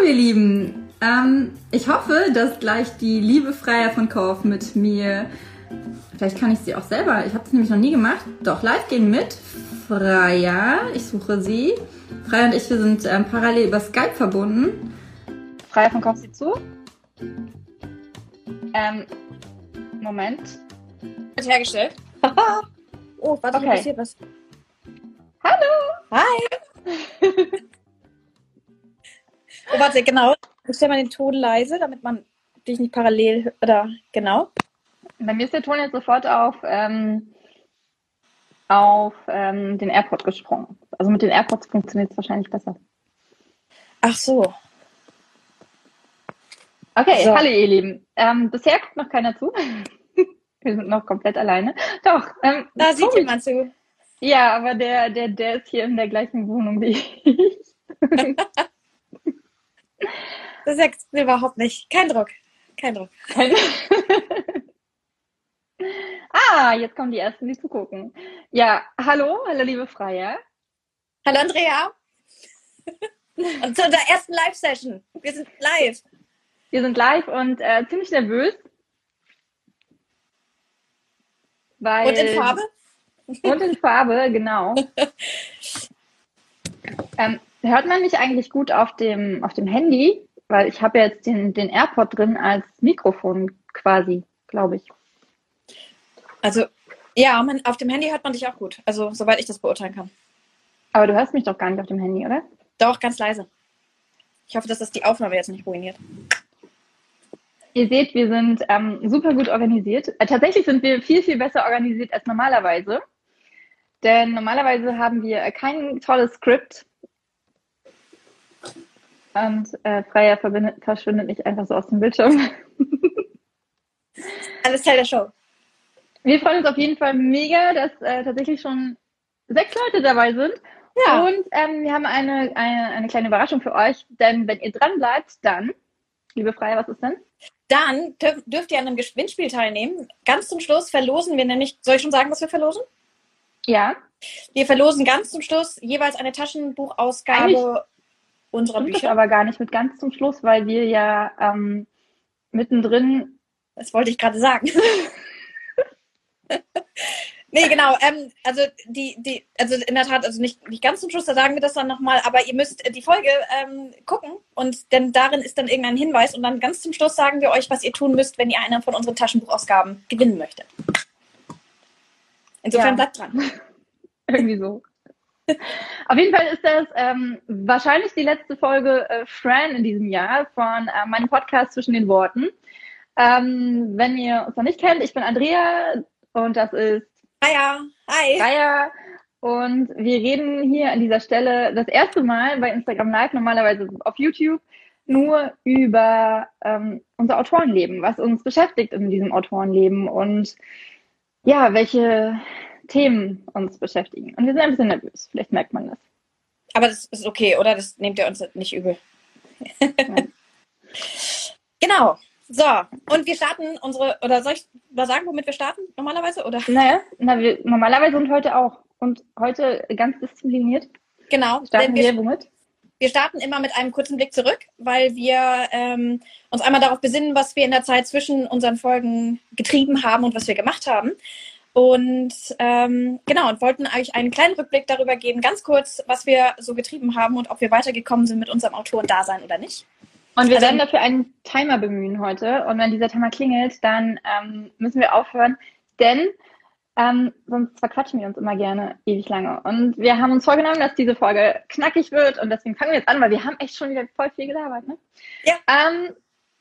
Hallo ihr Lieben. Ähm, ich hoffe, dass gleich die liebe Freier von Kauf mit mir, vielleicht kann ich sie auch selber, ich habe es nämlich noch nie gemacht, doch live gehen mit Freier. Ich suche sie. Freier und ich, wir sind ähm, parallel über Skype verbunden. Freier von Kauf sie zu. Ähm, Moment. Wird hergestellt. oh, warte, Okay. okay. passiert was. Hallo! Hi! oh, warte, genau. Ich stelle mal den Ton leise, damit man dich nicht parallel oder genau. Bei mir ist der Ton jetzt sofort auf, ähm, auf ähm, den AirPod gesprungen. Also mit den AirPods funktioniert es wahrscheinlich besser. Ach so. Okay, So. hallo ihr Lieben. Ähm, bisher guckt noch keiner zu. Wir sind noch komplett alleine. Doch, ähm, Da sieht jemand zu. Ja, aber der, der, der ist hier in der gleichen Wohnung wie ich. Das ist ja überhaupt nicht. Kein Druck. Kein Druck. ah, jetzt kommen die ersten, die zugucken. Ja, hallo, hallo liebe Freier. Hallo Andrea. Und zu unserer ersten Live-Session. Wir sind live. Wir sind live und äh, ziemlich nervös. Weil, Und in Farbe? Und in Farbe, genau. ähm, hört man mich eigentlich gut auf dem, auf dem Handy? Weil ich habe jetzt den, den AirPod drin als Mikrofon quasi, glaube ich. Also, ja, man, auf dem Handy hört man dich auch gut. Also, soweit ich das beurteilen kann. Aber du hörst mich doch gar nicht auf dem Handy, oder? Doch, ganz leise. Ich hoffe, dass das die Aufnahme jetzt nicht ruiniert. Ihr seht, wir sind ähm, super gut organisiert. Äh, tatsächlich sind wir viel, viel besser organisiert als normalerweise. Denn normalerweise haben wir kein tolles Skript. Und äh, verbindet, verschwindet nicht einfach so aus dem Bildschirm. Alles Teil der Show. Wir freuen uns auf jeden Fall mega, dass äh, tatsächlich schon sechs Leute dabei sind. Ja. Und ähm, wir haben eine, eine, eine kleine Überraschung für euch. Denn wenn ihr dran bleibt, dann, liebe Freier, was ist denn? Dann dürf, dürft ihr an einem Gewinnspiel teilnehmen. Ganz zum Schluss verlosen wir nämlich, soll ich schon sagen, was wir verlosen? Ja, Wir verlosen ganz zum Schluss jeweils eine Taschenbuchausgabe unserer stimmt Bücher. aber gar nicht mit ganz zum Schluss, weil wir ja ähm, mittendrin Das wollte ich gerade sagen. nee, genau. Ähm, also die, die, also in der Tat, also nicht, nicht ganz zum Schluss, da sagen wir das dann nochmal, aber ihr müsst äh, die Folge ähm, gucken und denn darin ist dann irgendein Hinweis und dann ganz zum Schluss sagen wir euch, was ihr tun müsst, wenn ihr eine von unseren Taschenbuchausgaben gewinnen möchtet. Insofern Ja. bleibt dran. Irgendwie so. Auf jeden Fall ist das ähm, wahrscheinlich die letzte Folge äh, Fran in diesem Jahr von äh, meinem Podcast zwischen den Worten. Ähm, wenn ihr uns noch nicht kennt, ich bin Andrea und das ist ja. Hi. Raya. Und wir reden hier an dieser Stelle das erste Mal bei Instagram Live, normalerweise auf YouTube, nur über ähm, unser Autorenleben, was uns beschäftigt in diesem Autorenleben und ja, welche Themen uns beschäftigen. Und wir sind ein bisschen nervös, vielleicht merkt man das. Aber das ist okay, oder? Das nehmt ihr uns nicht übel. Genau. So, und wir starten unsere, oder soll ich mal sagen, womit wir starten normalerweise? Oder? Naja, na, wir, normalerweise und heute auch. Und heute ganz diszipliniert. Genau, Starten wir, wir womit? wir starten immer mit einem kurzen Blick zurück, weil wir ähm, uns einmal darauf besinnen, was wir in der Zeit zwischen unseren Folgen getrieben haben und was wir gemacht haben. Und ähm, genau, und wollten eigentlich einen kleinen Rückblick darüber geben, ganz kurz, was wir so getrieben haben und ob wir weitergekommen sind mit unserem Autorendasein oder nicht. Und wir Also- werden dafür einen Timer bemühen heute. Und wenn dieser Timer klingelt, dann ähm, müssen wir aufhören, denn ähm, sonst verquatschen wir uns immer gerne ewig lange. Und wir haben uns vorgenommen, dass diese Folge knackig wird. Und deswegen fangen wir jetzt an, weil wir haben echt schon wieder voll viel gelabert. Ne? Ja. Ähm,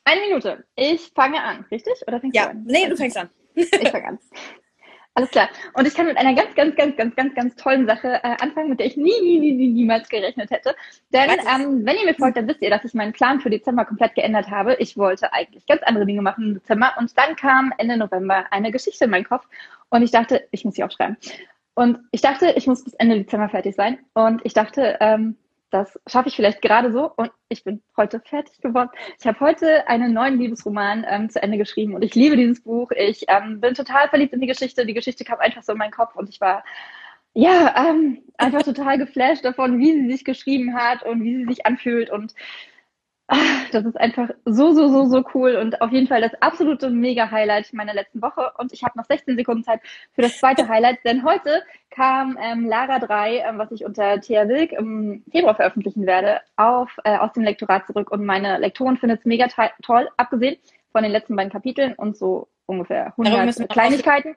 eine Minute. Ich fange an, richtig? Oder fängst Ja, du an? nee, du fängst an. Ich fange an. Alles klar. Und ich kann mit einer ganz, ganz, ganz, ganz, ganz, ganz tollen Sache äh, anfangen, mit der ich nie, nie, nie, nie, niemals gerechnet hätte. Denn ähm, wenn ihr mir folgt, dann wisst ihr, dass ich meinen Plan für Dezember komplett geändert habe. Ich wollte eigentlich ganz andere Dinge machen im Dezember und dann kam Ende November eine Geschichte in meinen Kopf und ich dachte, ich muss sie aufschreiben. Und ich dachte, ich muss bis Ende Dezember fertig sein. Und ich dachte, ähm, das schaffe ich vielleicht gerade so. Und ich bin heute fertig geworden. Ich habe heute einen neuen Liebesroman ähm, zu Ende geschrieben und ich liebe dieses Buch. Ich ähm, bin total verliebt in die Geschichte. Die Geschichte kam einfach so in meinen Kopf und ich war ja ähm, einfach total geflasht davon, wie sie sich geschrieben hat und wie sie sich anfühlt. Und Das ist einfach so, so, so, so cool und auf jeden Fall das absolute Mega-Highlight meiner letzten Woche. Und ich habe noch 16 Sekunden Zeit für das zweite Highlight, denn heute kam ähm, Lara 3, ähm, was ich unter Thea Wilk im Februar veröffentlichen werde, auf, äh, aus dem Lektorat zurück. Und meine Lektorin findet es mega toll, abgesehen von den letzten beiden Kapiteln und so ungefähr 100 Kleinigkeiten.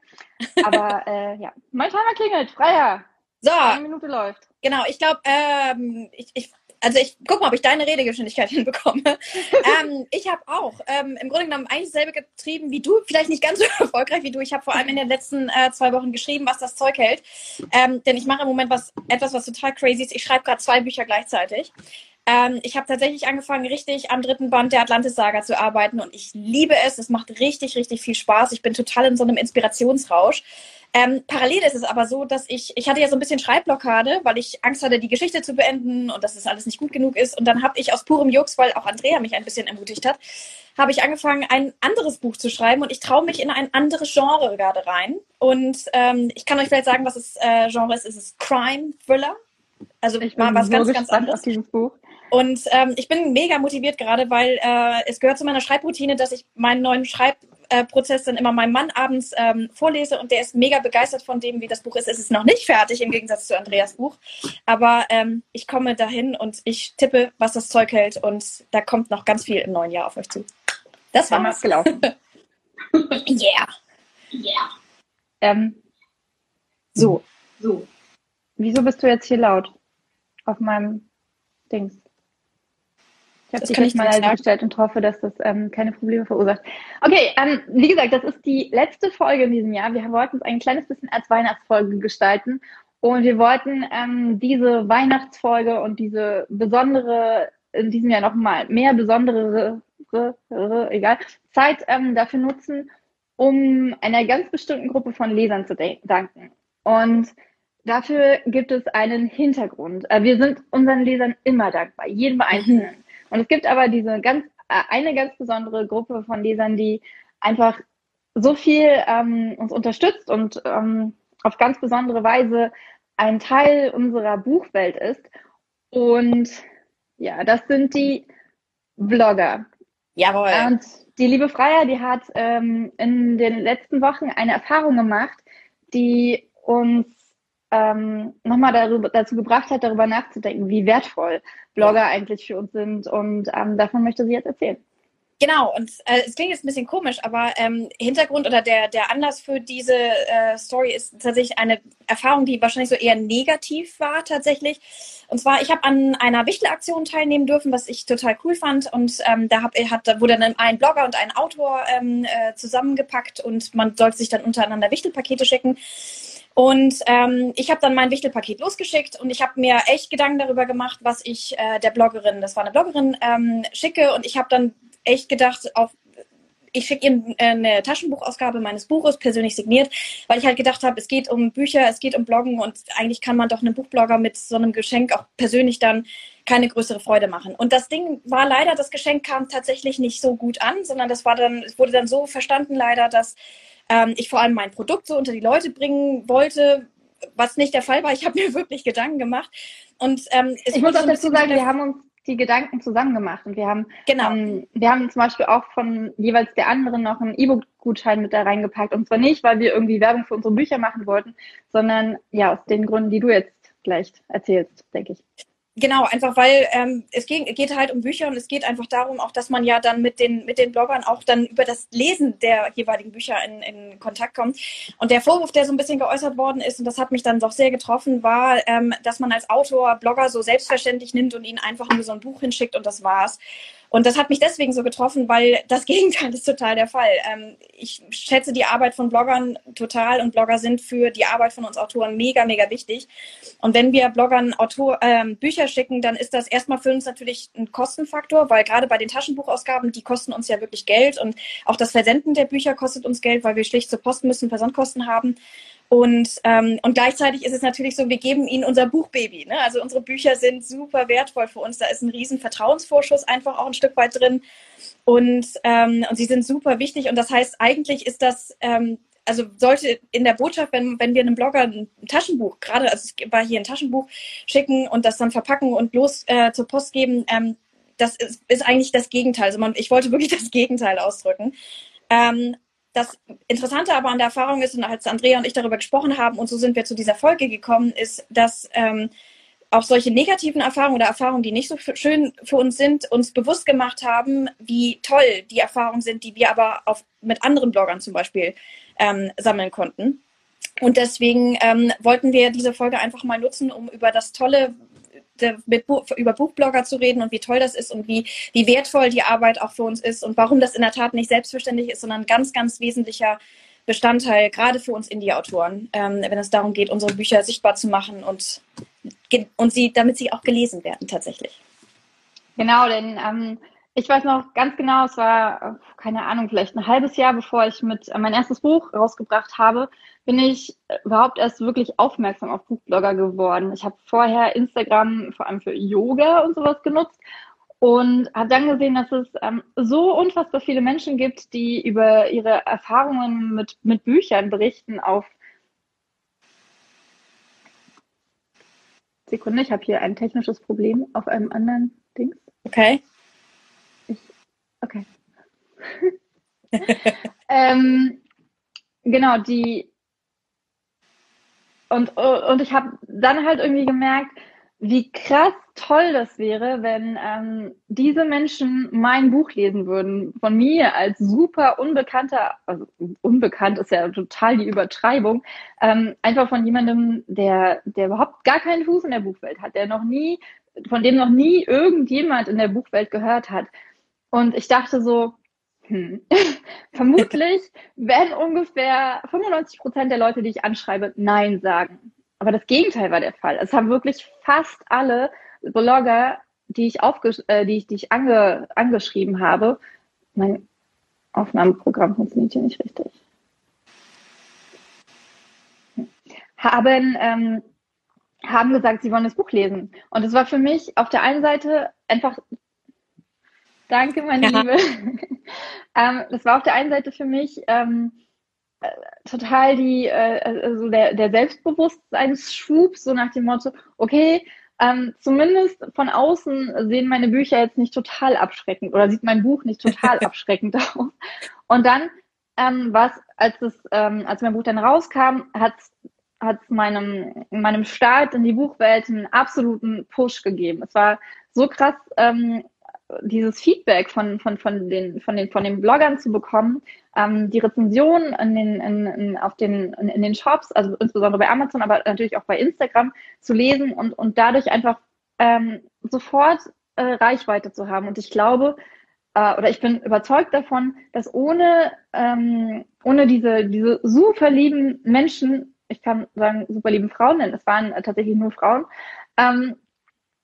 Aber äh, ja, mein Timer klingelt, freier. So. Eine Minute läuft. Genau, ich glaube, ähm, ich, ich also ich guck mal, ob ich deine Redegeschwindigkeit hinbekomme. ähm, ich habe auch ähm, im Grunde genommen eigentlich dasselbe getrieben wie du, vielleicht nicht ganz so erfolgreich wie du. Ich habe vor allem in den letzten äh, zwei Wochen geschrieben, was das Zeug hält. Ähm, denn ich mache im Moment was etwas, was total crazy ist. Ich schreibe gerade zwei Bücher gleichzeitig. Ähm, ich habe tatsächlich angefangen, richtig am dritten Band der Atlantis-Saga zu arbeiten und ich liebe es. Es macht richtig, richtig viel Spaß. Ich bin total in so einem Inspirationsrausch. Ähm, parallel ist es aber so, dass ich, ich hatte ja so ein bisschen Schreibblockade, weil ich Angst hatte, die Geschichte zu beenden und dass es alles nicht gut genug ist. Und dann habe ich aus purem Jux, weil auch Andrea mich ein bisschen ermutigt hat, habe ich angefangen, ein anderes Buch zu schreiben und ich traue mich in ein anderes Genre gerade rein. Und ähm, ich kann euch vielleicht sagen, was das äh, Genre ist. Es ist Crime Thriller. Also ich mal was so ganz, ganz anderes. Auf dieses Buch. Und ähm, ich bin mega motiviert gerade, weil äh, es gehört zu meiner Schreibroutine, dass ich meinen neuen Schreibprozess dann immer meinem Mann abends ähm, vorlese und der ist mega begeistert von dem, wie das Buch ist. Es ist noch nicht fertig im Gegensatz zu Andreas Buch, aber ähm, ich komme dahin und ich tippe, was das Zeug hält und da kommt noch ganz viel im neuen Jahr auf euch zu. Das war mal gelaufen. yeah. Yeah. Ähm, so. So. Wieso bist du jetzt hier laut? Auf meinem Dings. Ich habe dich nicht mal leise gestellt und hoffe, dass das ähm, keine Probleme verursacht. Okay, ähm, wie gesagt, das ist die letzte Folge in diesem Jahr. Wir wollten es ein kleines bisschen als Weihnachtsfolge gestalten. Und wir wollten ähm, diese Weihnachtsfolge und diese besondere, in diesem Jahr nochmal mehr besondere, egal, Zeit ähm, dafür nutzen, um einer ganz bestimmten Gruppe von Lesern zu danken. Und dafür gibt es einen Hintergrund. Äh, wir sind unseren Lesern immer dankbar, jedem Einzelnen. Und es gibt aber diese ganz, äh, eine ganz besondere Gruppe von Lesern, die einfach so viel ähm, uns unterstützt und ähm, auf ganz besondere Weise ein Teil unserer Buchwelt ist. Und ja, das sind die Blogger. Jawohl. Und die liebe Freier, die hat ähm, in den letzten Wochen eine Erfahrung gemacht, die uns ähm, nochmal darüber, dazu gebracht hat, darüber nachzudenken, wie wertvoll Blogger eigentlich für uns sind. Und ähm, davon möchte sie jetzt erzählen. Genau, und äh, es klingt jetzt ein bisschen komisch, aber ähm, Hintergrund oder der, der Anlass für diese äh, Story ist tatsächlich eine Erfahrung, die wahrscheinlich so eher negativ war tatsächlich. Und zwar, ich habe an einer Wichtelaktion teilnehmen dürfen, was ich total cool fand. Und ähm, da, hab, hat, da wurde dann ein Blogger und ein Autor ähm, äh, zusammengepackt und man sollte sich dann untereinander Wichtelpakete schicken. Und ähm, ich habe dann mein Wichtelpaket losgeschickt und ich habe mir echt Gedanken darüber gemacht, was ich äh, der Bloggerin, das war eine Bloggerin, ähm, schicke. Und ich habe dann echt gedacht, auf, ich schicke ihr eine Taschenbuchausgabe meines Buches persönlich signiert, weil ich halt gedacht habe, es geht um Bücher, es geht um Bloggen und eigentlich kann man doch einem Buchblogger mit so einem Geschenk auch persönlich dann keine größere Freude machen. Und das Ding war leider, das Geschenk kam tatsächlich nicht so gut an, sondern das war dann, es wurde dann so verstanden leider, dass ähm, ich vor allem mein Produkt so unter die Leute bringen wollte, was nicht der Fall war. Ich habe mir wirklich Gedanken gemacht. Und ähm, ich muss auch dazu sagen, wir haben uns die Gedanken zusammen gemacht und wir haben genau. Ähm, wir haben zum Beispiel auch von jeweils der anderen noch einen E-Book-Gutschein mit da reingepackt und zwar nicht, weil wir irgendwie Werbung für unsere Bücher machen wollten, sondern ja aus den Gründen, die du jetzt gleich erzählst, denke ich. Genau, einfach weil ähm, es geht, geht halt um Bücher und es geht einfach darum, auch dass man ja dann mit den, mit den Bloggern auch dann über das Lesen der jeweiligen Bücher in, in Kontakt kommt. Und der Vorwurf, der so ein bisschen geäußert worden ist, und das hat mich dann doch sehr getroffen, war, ähm, dass man als Autor Blogger so selbstverständlich nimmt und ihnen einfach nur so ein Buch hinschickt und das war's. Und das hat mich deswegen so getroffen, weil das Gegenteil ist total der Fall. Ähm, ich schätze die Arbeit von Bloggern total und Blogger sind für die Arbeit von uns Autoren mega, mega wichtig. Und wenn wir Bloggern Autor, ähm, Bücher schicken, dann ist das erstmal für uns natürlich ein Kostenfaktor, weil gerade bei den Taschenbuchausgaben, die kosten uns ja wirklich Geld und auch das Versenden der Bücher kostet uns Geld, weil wir schlicht zur Post müssen, Versandkosten haben. Und, ähm, und gleichzeitig ist es natürlich so, wir geben ihnen unser Buchbaby. Ne? Also unsere Bücher sind super wertvoll für uns. Da ist ein riesen Vertrauensvorschuss einfach auch ein Stück weit drin. Und, ähm, und sie sind super wichtig. Und das heißt, eigentlich ist das, ähm, also sollte in der Botschaft, wenn, wenn wir einem Blogger ein Taschenbuch, gerade, also es war hier ein Taschenbuch, schicken und das dann verpacken und los äh, zur Post geben, ähm, das ist, ist eigentlich das Gegenteil. Also man, ich wollte wirklich das Gegenteil ausdrücken. Ähm, das Interessante aber an der Erfahrung ist, und als Andrea und ich darüber gesprochen haben, und so sind wir zu dieser Folge gekommen, ist, dass ähm, auch solche negativen Erfahrungen oder Erfahrungen, die nicht so schön für uns sind, uns bewusst gemacht haben, wie toll die Erfahrungen sind, die wir aber auf, mit anderen Bloggern zum Beispiel ähm, sammeln konnten. Und deswegen ähm, wollten wir diese Folge einfach mal nutzen, um über das tolle mit, über Buchblogger zu reden und wie toll das ist und wie, wie wertvoll die Arbeit auch für uns ist und warum das in der Tat nicht selbstverständlich ist, sondern ganz, ganz wesentlicher Bestandteil, gerade für uns Indie-Autoren, ähm, wenn es darum geht, unsere Bücher sichtbar zu machen und, und sie, damit sie auch gelesen werden tatsächlich. Genau, denn ähm, ich weiß noch ganz genau, es war, keine Ahnung, vielleicht ein halbes Jahr, bevor ich mit äh, mein erstes Buch rausgebracht habe, bin ich äh, überhaupt erst wirklich aufmerksam auf Buchblogger geworden. Ich habe vorher Instagram vor allem für Yoga und sowas genutzt und habe dann gesehen, dass es ähm, so unfassbar viele Menschen gibt, die über ihre Erfahrungen mit, mit Büchern berichten auf Sekunde, ich habe hier ein technisches Problem auf einem anderen Ding. Okay. Okay. ähm, genau, die und, und ich habe dann halt irgendwie gemerkt, wie krass toll das wäre, wenn ähm, diese Menschen mein Buch lesen würden. Von mir als super unbekannter, also unbekannt ist ja total die Übertreibung, ähm, einfach von jemandem, der, der überhaupt gar keinen Fuß in der Buchwelt hat, der noch nie, von dem noch nie irgendjemand in der Buchwelt gehört hat. Und ich dachte so, hm. Vermutlich werden ungefähr 95 Prozent der Leute, die ich anschreibe, Nein sagen. Aber das Gegenteil war der Fall. Es haben wirklich fast alle Blogger, die ich, aufges äh, die ich, die ich ange angeschrieben habe, mein Aufnahmeprogramm funktioniert hier nicht richtig, haben, ähm, haben gesagt, sie wollen das Buch lesen. Und es war für mich auf der einen Seite einfach Danke, meine ja. Liebe. ähm, das war auf der einen Seite für mich ähm, äh, total die, äh, also der, der Selbstbewusstseinsschub, so nach dem Motto, okay, ähm, zumindest von außen sehen meine Bücher jetzt nicht total abschreckend oder sieht mein Buch nicht total abschreckend aus. Und dann ähm, was, als es, ähm, als mein Buch dann rauskam, hat hat meinem meinem Start in die Buchwelt einen absoluten Push gegeben. Es war so krass, ähm, dieses Feedback von, von, von, den, von, den, von den Bloggern zu bekommen, ähm, die Rezensionen in den, in, in, auf den, in, in, den Shops, also insbesondere bei Amazon, aber natürlich auch bei Instagram zu lesen und, und dadurch einfach ähm, sofort äh, Reichweite zu haben. Und ich glaube, äh, oder ich bin überzeugt davon, dass ohne, ähm, ohne diese, diese super lieben Menschen, ich kann sagen super lieben Frauen, denn es waren tatsächlich nur Frauen, ähm,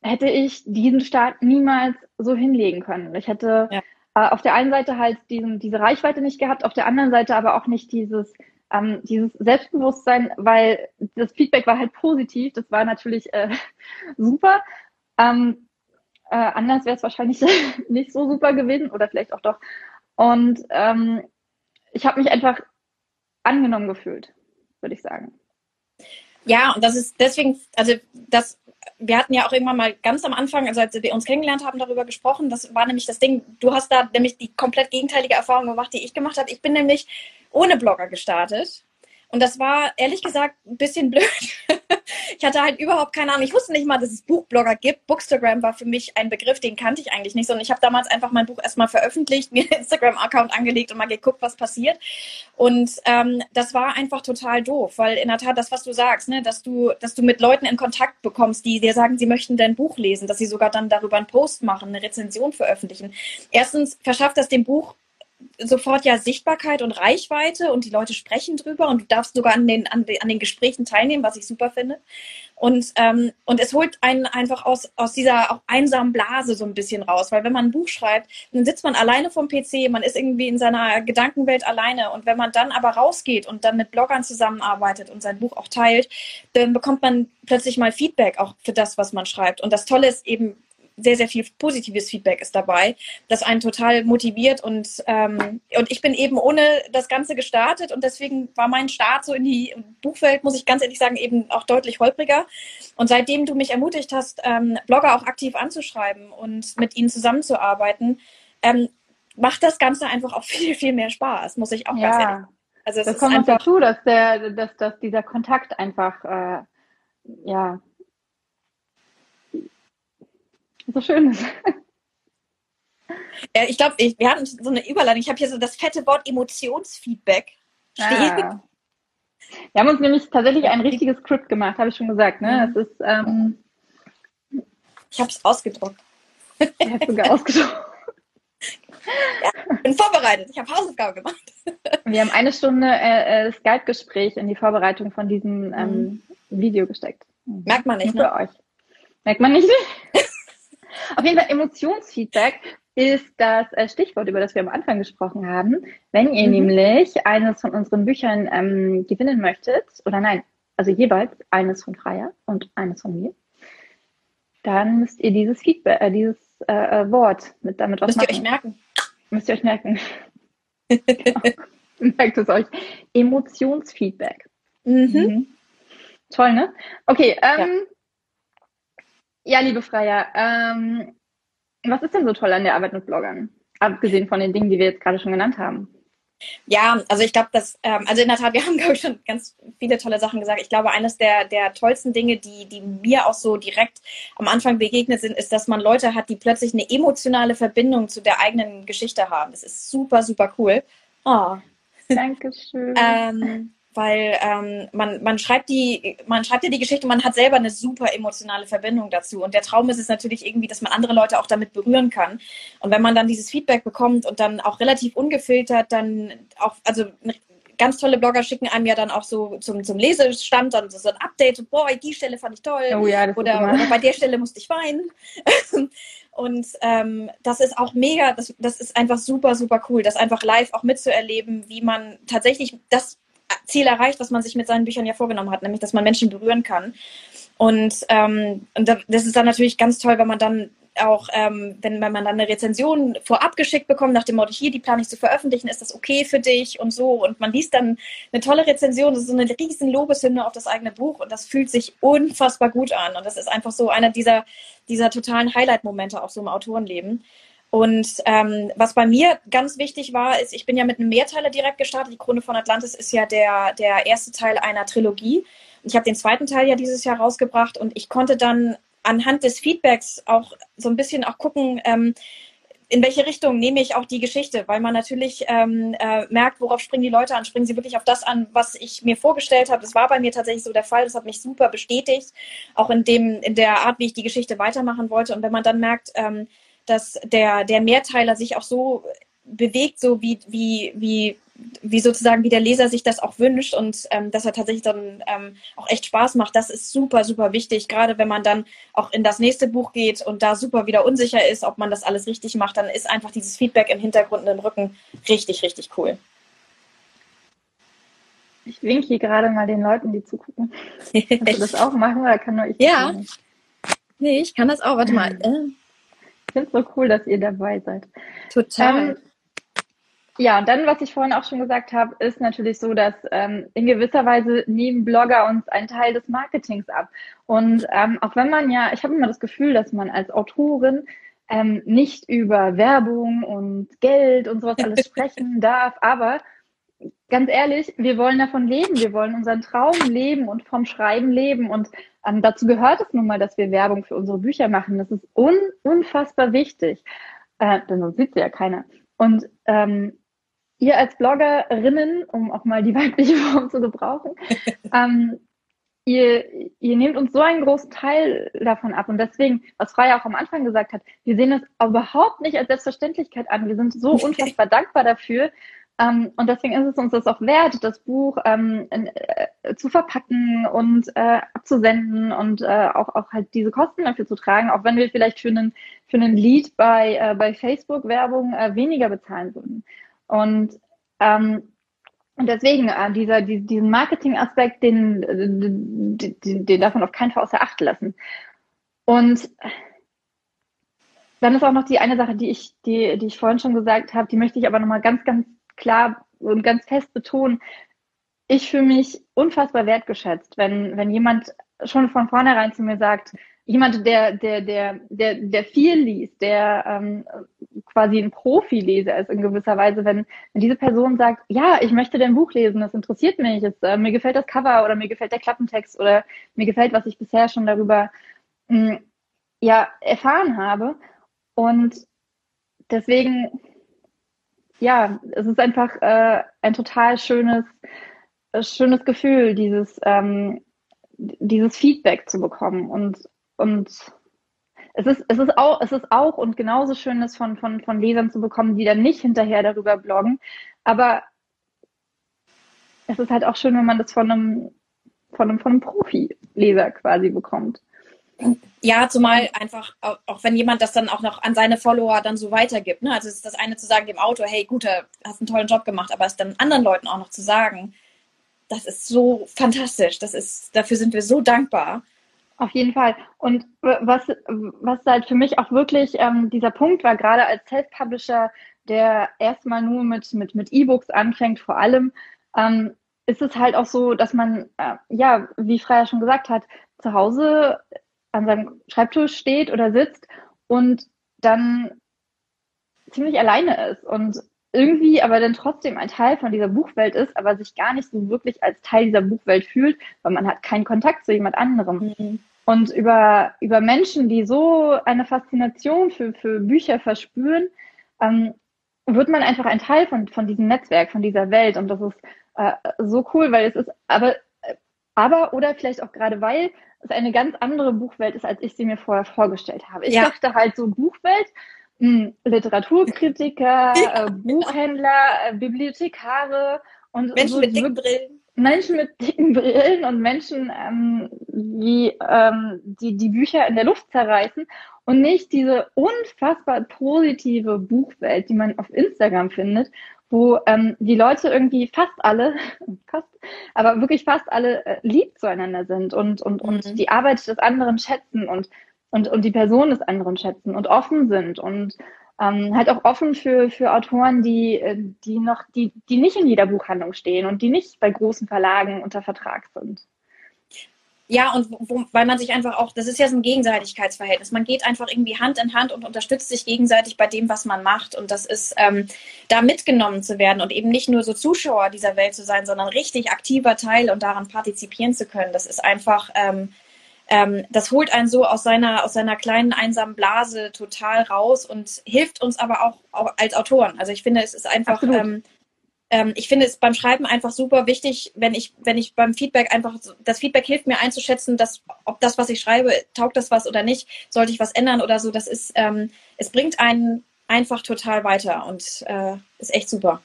hätte ich diesen Start niemals so hinlegen können. Ich hätte ja. äh, auf der einen Seite halt diesen, diese Reichweite nicht gehabt, auf der anderen Seite aber auch nicht dieses, ähm, dieses Selbstbewusstsein, weil das Feedback war halt positiv. Das war natürlich äh, super. Ähm, äh, anders wäre es wahrscheinlich nicht so super gewesen oder vielleicht auch doch. Und ähm, ich habe mich einfach angenommen gefühlt, würde ich sagen. Ja, und das ist deswegen, also das wir hatten ja auch irgendwann mal ganz am Anfang, also als wir uns kennengelernt haben, darüber gesprochen. Das war nämlich das Ding, du hast da nämlich die komplett gegenteilige Erfahrung gemacht, die ich gemacht habe. Ich bin nämlich ohne Blogger gestartet. Und das war ehrlich gesagt ein bisschen blöd. ich hatte halt überhaupt keine Ahnung. Ich wusste nicht mal, dass es Buchblogger gibt. Bookstagram war für mich ein Begriff, den kannte ich eigentlich nicht, sondern ich habe damals einfach mein Buch erstmal veröffentlicht, mir einen Instagram-Account angelegt und mal geguckt, was passiert. Und ähm, das war einfach total doof, weil in der Tat das, was du sagst, ne, dass du, dass du mit Leuten in Kontakt bekommst, die dir sagen, sie möchten dein Buch lesen, dass sie sogar dann darüber einen Post machen, eine Rezension veröffentlichen. Erstens verschafft das dem Buch sofort ja Sichtbarkeit und Reichweite und die Leute sprechen drüber und du darfst sogar an den, an den, an den Gesprächen teilnehmen, was ich super finde. Und, ähm, und es holt einen einfach aus, aus dieser auch einsamen Blase so ein bisschen raus, weil wenn man ein Buch schreibt, dann sitzt man alleine vom PC, man ist irgendwie in seiner Gedankenwelt alleine und wenn man dann aber rausgeht und dann mit Bloggern zusammenarbeitet und sein Buch auch teilt, dann bekommt man plötzlich mal Feedback auch für das, was man schreibt. Und das Tolle ist eben, sehr, sehr viel positives Feedback ist dabei, das einen total motiviert und, ähm, und ich bin eben ohne das Ganze gestartet und deswegen war mein Start so in die Buchwelt, muss ich ganz ehrlich sagen, eben auch deutlich holpriger. Und seitdem du mich ermutigt hast, ähm, Blogger auch aktiv anzuschreiben und mit ihnen zusammenzuarbeiten, ähm, macht das Ganze einfach auch viel, viel mehr Spaß, muss ich auch ja. ganz ehrlich also das kommt dazu, dass der, dass, dass dieser Kontakt einfach äh, ja so schön ist. Ja, ich glaube, wir hatten so eine Überleitung. Ich habe hier so das fette Wort Emotionsfeedback stehen. Ah. Wir haben uns nämlich tatsächlich ein richtiges Skript gemacht, habe ich schon gesagt. Ne? Mhm. Es ist, ähm, ich habe es ausgedruckt. Ich habe sogar ausgedruckt. Ja, bin vorbereitet. Ich habe Hausaufgaben gemacht. Wir haben eine Stunde äh, äh, Skype-Gespräch in die Vorbereitung von diesem ähm, mhm. Video gesteckt. Merkt man nicht. Nur ne? für euch. Merkt man nicht? Auf jeden Fall Emotionsfeedback ist das äh, Stichwort, über das wir am Anfang gesprochen haben. Wenn ihr mhm. nämlich eines von unseren Büchern ähm, gewinnen möchtet, oder nein, also jeweils eines von Freier und eines von mir, dann müsst ihr dieses Feedback, äh, dieses äh, äh Wort mit damit was Müsst machen. ihr euch merken. Müsst ihr euch merken. genau. Merkt es euch. Emotionsfeedback. Mhm. Mhm. Toll, ne? Okay, ähm, ja. Ja liebe Freier, ähm, was ist denn so toll an der Arbeit mit Bloggern? Abgesehen von den Dingen, die wir jetzt gerade schon genannt haben. Ja, also ich glaube, dass, ähm, also in der Tat, wir haben, glaube ich, schon ganz viele tolle Sachen gesagt. Ich glaube, eines der, der tollsten Dinge, die, die mir auch so direkt am Anfang begegnet sind, ist, dass man Leute hat, die plötzlich eine emotionale Verbindung zu der eigenen Geschichte haben. Das ist super, super cool. Oh. Dankeschön. ähm, weil ähm, man, man schreibt die, man schreibt ja die Geschichte, man hat selber eine super emotionale Verbindung dazu. Und der Traum ist es natürlich irgendwie, dass man andere Leute auch damit berühren kann. Und wenn man dann dieses Feedback bekommt und dann auch relativ ungefiltert dann auch, also ganz tolle Blogger schicken einem ja dann auch so zum, zum Lesestand dann so ein Update, boah, die Stelle fand ich toll. Oh ja, oder, oder bei der Stelle musste ich weinen. Und ähm, das ist auch mega, das, das ist einfach super, super cool, das einfach live auch mitzuerleben, wie man tatsächlich das Ziel erreicht, was man sich mit seinen Büchern ja vorgenommen hat, nämlich dass man Menschen berühren kann. Und, ähm, und das ist dann natürlich ganz toll, wenn man dann auch, ähm, wenn, wenn man dann eine Rezension vorab geschickt bekommt, nach dem Motto, hier, die plane ich zu veröffentlichen, ist das okay für dich und so. Und man liest dann eine tolle Rezension, das ist so eine riesen Lobeshymne auf das eigene Buch und das fühlt sich unfassbar gut an. Und das ist einfach so einer dieser, dieser totalen Highlight-Momente auch so im Autorenleben. Und ähm, was bei mir ganz wichtig war, ist, ich bin ja mit einem Mehrteiler direkt gestartet. Die Krone von Atlantis ist ja der, der erste Teil einer Trilogie. Ich habe den zweiten Teil ja dieses Jahr rausgebracht und ich konnte dann anhand des Feedbacks auch so ein bisschen auch gucken, ähm, in welche Richtung nehme ich auch die Geschichte, weil man natürlich ähm, äh, merkt, worauf springen die Leute an, springen sie wirklich auf das an, was ich mir vorgestellt habe. Das war bei mir tatsächlich so der Fall, das hat mich super bestätigt, auch in dem, in der Art, wie ich die Geschichte weitermachen wollte. Und wenn man dann merkt, ähm, dass der, der Mehrteiler sich auch so bewegt, so wie, wie, wie, wie sozusagen, wie der Leser sich das auch wünscht und ähm, dass er tatsächlich dann ähm, auch echt Spaß macht. Das ist super, super wichtig. Gerade wenn man dann auch in das nächste Buch geht und da super wieder unsicher ist, ob man das alles richtig macht, dann ist einfach dieses Feedback im Hintergrund und im Rücken richtig, richtig cool. Ich winke hier gerade mal den Leuten, die zugucken. Kannst du das auch machen oder kann nur ich? Ja. Nee, ich kann das auch. Warte mal. Ich finde es so cool, dass ihr dabei seid. Total. Ähm, ja, und dann, was ich vorhin auch schon gesagt habe, ist natürlich so, dass ähm, in gewisser Weise nehmen Blogger uns einen Teil des Marketings ab. Und ähm, auch wenn man ja, ich habe immer das Gefühl, dass man als Autorin ähm, nicht über Werbung und Geld und sowas alles sprechen darf, aber ganz ehrlich, wir wollen davon leben, wir wollen unseren Traum leben und vom Schreiben leben. Und ähm, dazu gehört es nun mal, dass wir Werbung für unsere Bücher machen. Das ist un unfassbar wichtig, äh, denn sonst sieht sie ja keiner. Und ähm, ihr als Bloggerinnen, um auch mal die weibliche Form zu gebrauchen, ähm, ihr, ihr nehmt uns so einen großen Teil davon ab. Und deswegen, was Freya auch am Anfang gesagt hat, wir sehen es überhaupt nicht als Selbstverständlichkeit an. Wir sind so unfassbar dankbar dafür, ähm, und deswegen ist es uns das auch wert, das Buch ähm, in, äh, zu verpacken und äh, abzusenden und äh, auch, auch halt diese Kosten dafür zu tragen, auch wenn wir vielleicht für einen, für einen Lead bei, äh, bei Facebook-Werbung äh, weniger bezahlen würden. Und, ähm, und deswegen, äh, dieser, die, diesen Marketing-Aspekt, den, den, den, darf man auf keinen Fall außer Acht lassen. Und dann ist auch noch die eine Sache, die ich, die, die ich vorhin schon gesagt habe, die möchte ich aber nochmal ganz, ganz klar und ganz fest betonen. Ich fühle mich unfassbar wertgeschätzt, wenn, wenn jemand schon von vornherein zu mir sagt, jemand, der, der, der, der, der viel liest, der ähm, quasi ein Profileser ist in gewisser Weise, wenn, wenn diese Person sagt, ja, ich möchte dein Buch lesen, das interessiert mich, jetzt, äh, mir gefällt das Cover oder mir gefällt der Klappentext oder mir gefällt, was ich bisher schon darüber mh, hm, ja, erfahren habe. Und deswegen, ja, es ist einfach äh, ein total schönes, äh, schönes Gefühl, dieses, ähm, dieses Feedback zu bekommen. Und, und es ist, es ist auch, es ist auch und genauso schön, es von, von, von Lesern zu bekommen, die dann nicht hinterher darüber bloggen. Aber es ist halt auch schön, wenn man das von einem, von einem, von einem Profi-Leser quasi bekommt. Ja, zumal einfach, auch wenn jemand das dann auch noch an seine Follower dann so weitergibt. Ne? Also es ist das eine zu sagen dem Autor, hey, gut, du hast einen tollen Job gemacht, aber es dann anderen Leuten auch noch zu sagen, das ist so fantastisch. Das ist, dafür sind wir so dankbar. Auf jeden Fall. Und was, was halt für mich auch wirklich ähm, dieser Punkt war, gerade als Self-Publisher, der erstmal nur mit, mit, mit E-Books anfängt, vor allem, ähm, ist es halt auch so, dass man, äh, ja, wie Freya schon gesagt hat, zu Hause an seinem Schreibtisch steht oder sitzt und dann ziemlich alleine ist und irgendwie aber dann trotzdem ein Teil von dieser Buchwelt ist, aber sich gar nicht so wirklich als Teil dieser Buchwelt fühlt, weil man hat keinen Kontakt zu jemand anderem. Mhm. Und über, über Menschen, die so eine Faszination für, für Bücher verspüren, ähm, wird man einfach ein Teil von, von diesem Netzwerk, von dieser Welt. Und das ist äh, so cool, weil es ist, aber, aber oder vielleicht auch gerade weil es eine ganz andere Buchwelt ist, als ich sie mir vorher vorgestellt habe. Ich ja. dachte halt so Buchwelt, mh, hm, Literaturkritiker, ja. äh, Buchhändler, äh, Bibliothekare und Menschen so, mit dicken Brillen. Menschen mit dicken Brillen und Menschen, ähm, die, ähm, die die Bücher in der Luft zerreißen und nicht diese unfassbar positive Buchwelt, die man auf Instagram findet, wo ähm, die Leute irgendwie fast alle, fast, aber wirklich fast alle äh, lieb zueinander sind und, und, mhm. und die Arbeit des anderen schätzen und, und, und die Person des anderen schätzen und offen sind und ähm, halt auch offen für, für Autoren, die, äh, die noch, die, die nicht in jeder Buchhandlung stehen und die nicht bei großen Verlagen unter Vertrag sind. Ja, und wo, weil man sich einfach auch, das ist ja so ein Gegenseitigkeitsverhältnis. Man geht einfach irgendwie Hand in Hand und unterstützt sich gegenseitig bei dem, was man macht. Und das ist, ähm, da mitgenommen zu werden und eben nicht nur so Zuschauer dieser Welt zu sein, sondern richtig aktiver Teil und daran partizipieren zu können. Das ist einfach, ähm, ähm, das holt einen so aus seiner, aus seiner kleinen einsamen Blase total raus und hilft uns aber auch, auch als Autoren. Also ich finde, es ist einfach, ähm, ähm, ich finde es beim Schreiben einfach super wichtig, wenn ich, wenn ich beim Feedback einfach, das Feedback hilft mir einzuschätzen, dass, ob das, was ich schreibe, taugt das was oder nicht, sollte ich was ändern oder so. Das ist, ähm, es bringt einen einfach total weiter und äh, ist echt super.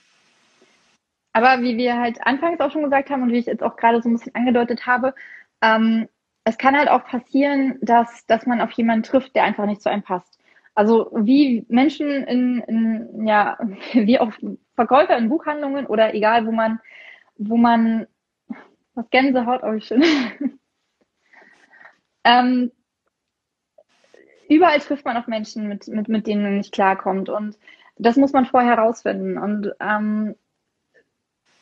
Aber wie wir halt anfangs auch schon gesagt haben und wie ich jetzt auch gerade so ein bisschen angedeutet habe, ähm, es kann halt auch passieren, dass, dass man auf jemanden trifft, der einfach nicht zu einem passt. Also wie Menschen in, in ja, wie auch Verkäufer in Buchhandlungen oder egal, wo man, wo man, was Gänsehaut euch schön. ähm, überall trifft man auf Menschen, mit, mit, mit denen man nicht klarkommt. Und das muss man vorher herausfinden. Und ähm,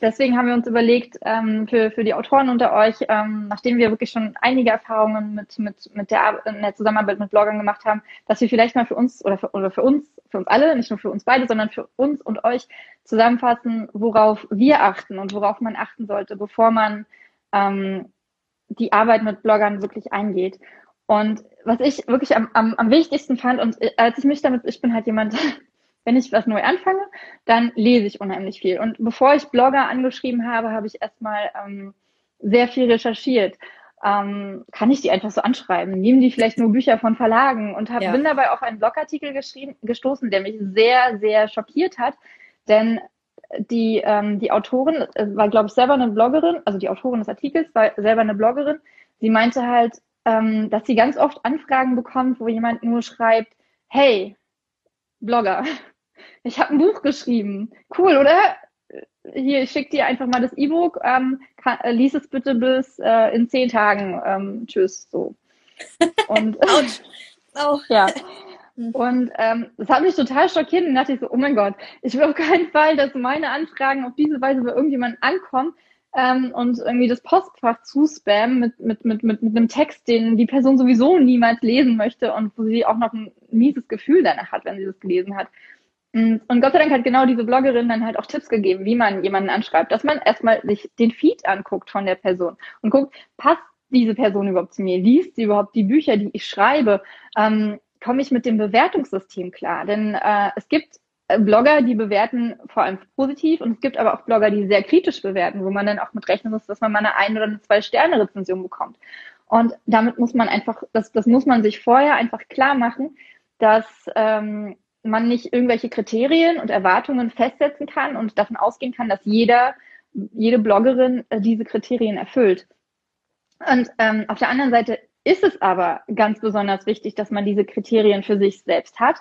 deswegen haben wir uns überlegt, ähm, für, für die Autoren unter euch, ähm, nachdem wir wirklich schon einige Erfahrungen mit, mit, mit der, in der Zusammenarbeit mit Bloggern gemacht haben, dass wir vielleicht mal für uns oder für, oder für uns, für uns alle, nicht nur für uns beide, sondern für uns und euch zusammenfassen, worauf wir achten und worauf man achten sollte, bevor man ähm, die Arbeit mit Bloggern wirklich eingeht. Und was ich wirklich am, am, am wichtigsten fand, und äh, als ich mich damit, ich bin halt jemand, wenn ich was neu anfange, dann lese ich unheimlich viel. Und bevor ich Blogger angeschrieben habe, habe ich erstmal ähm, sehr viel recherchiert. Ähm, kann ich die einfach so anschreiben? Nehmen die vielleicht nur Bücher von Verlagen? Und hab, ja. bin dabei auf einen Blogartikel geschrieben, gestoßen, der mich sehr, sehr schockiert hat. Denn die, ähm, die Autorin äh, war, glaube ich, selber eine Bloggerin, also die Autorin des Artikels war selber eine Bloggerin. Sie meinte halt, ähm, dass sie ganz oft Anfragen bekommt, wo jemand nur schreibt, hey, Blogger, ich habe ein Buch geschrieben. Cool, oder? Hier, ich schicke dir einfach mal das E-Book. Ähm, kann, äh, lies es bitte bis äh, in zehn Tagen. Ähm, tschüss. So. Und oh. ja. Mhm. Und ähm, das hat mich total schockiert und dachte ich so, oh mein Gott, ich will auf keinen Fall, dass meine Anfragen auf diese Weise bei irgendjemandem ankommen ähm, und irgendwie das Postfach zuspammen mit, mit, mit, mit, mit einem Text, den die Person sowieso niemals lesen möchte und wo sie auch noch ein mieses Gefühl danach hat, wenn sie das gelesen hat. Und Gott sei Dank hat genau diese Bloggerin dann halt auch Tipps gegeben, wie man jemanden anschreibt, dass man erstmal sich den Feed anguckt von der Person und guckt, passt diese Person überhaupt zu mir? Liest sie überhaupt die Bücher, die ich schreibe? Ähm, komme ich mit dem Bewertungssystem klar? Denn äh, es gibt Blogger, die bewerten vor allem positiv und es gibt aber auch Blogger, die sehr kritisch bewerten, wo man dann auch mit rechnen muss, dass man mal eine ein oder eine zwei Sterne Rezension bekommt. Und damit muss man einfach, das, das muss man sich vorher einfach klar machen, dass ähm, man nicht irgendwelche Kriterien und Erwartungen festsetzen kann und davon ausgehen kann, dass jeder, jede Bloggerin äh, diese Kriterien erfüllt. Und ähm, auf der anderen Seite ist es aber ganz besonders wichtig, dass man diese Kriterien für sich selbst hat.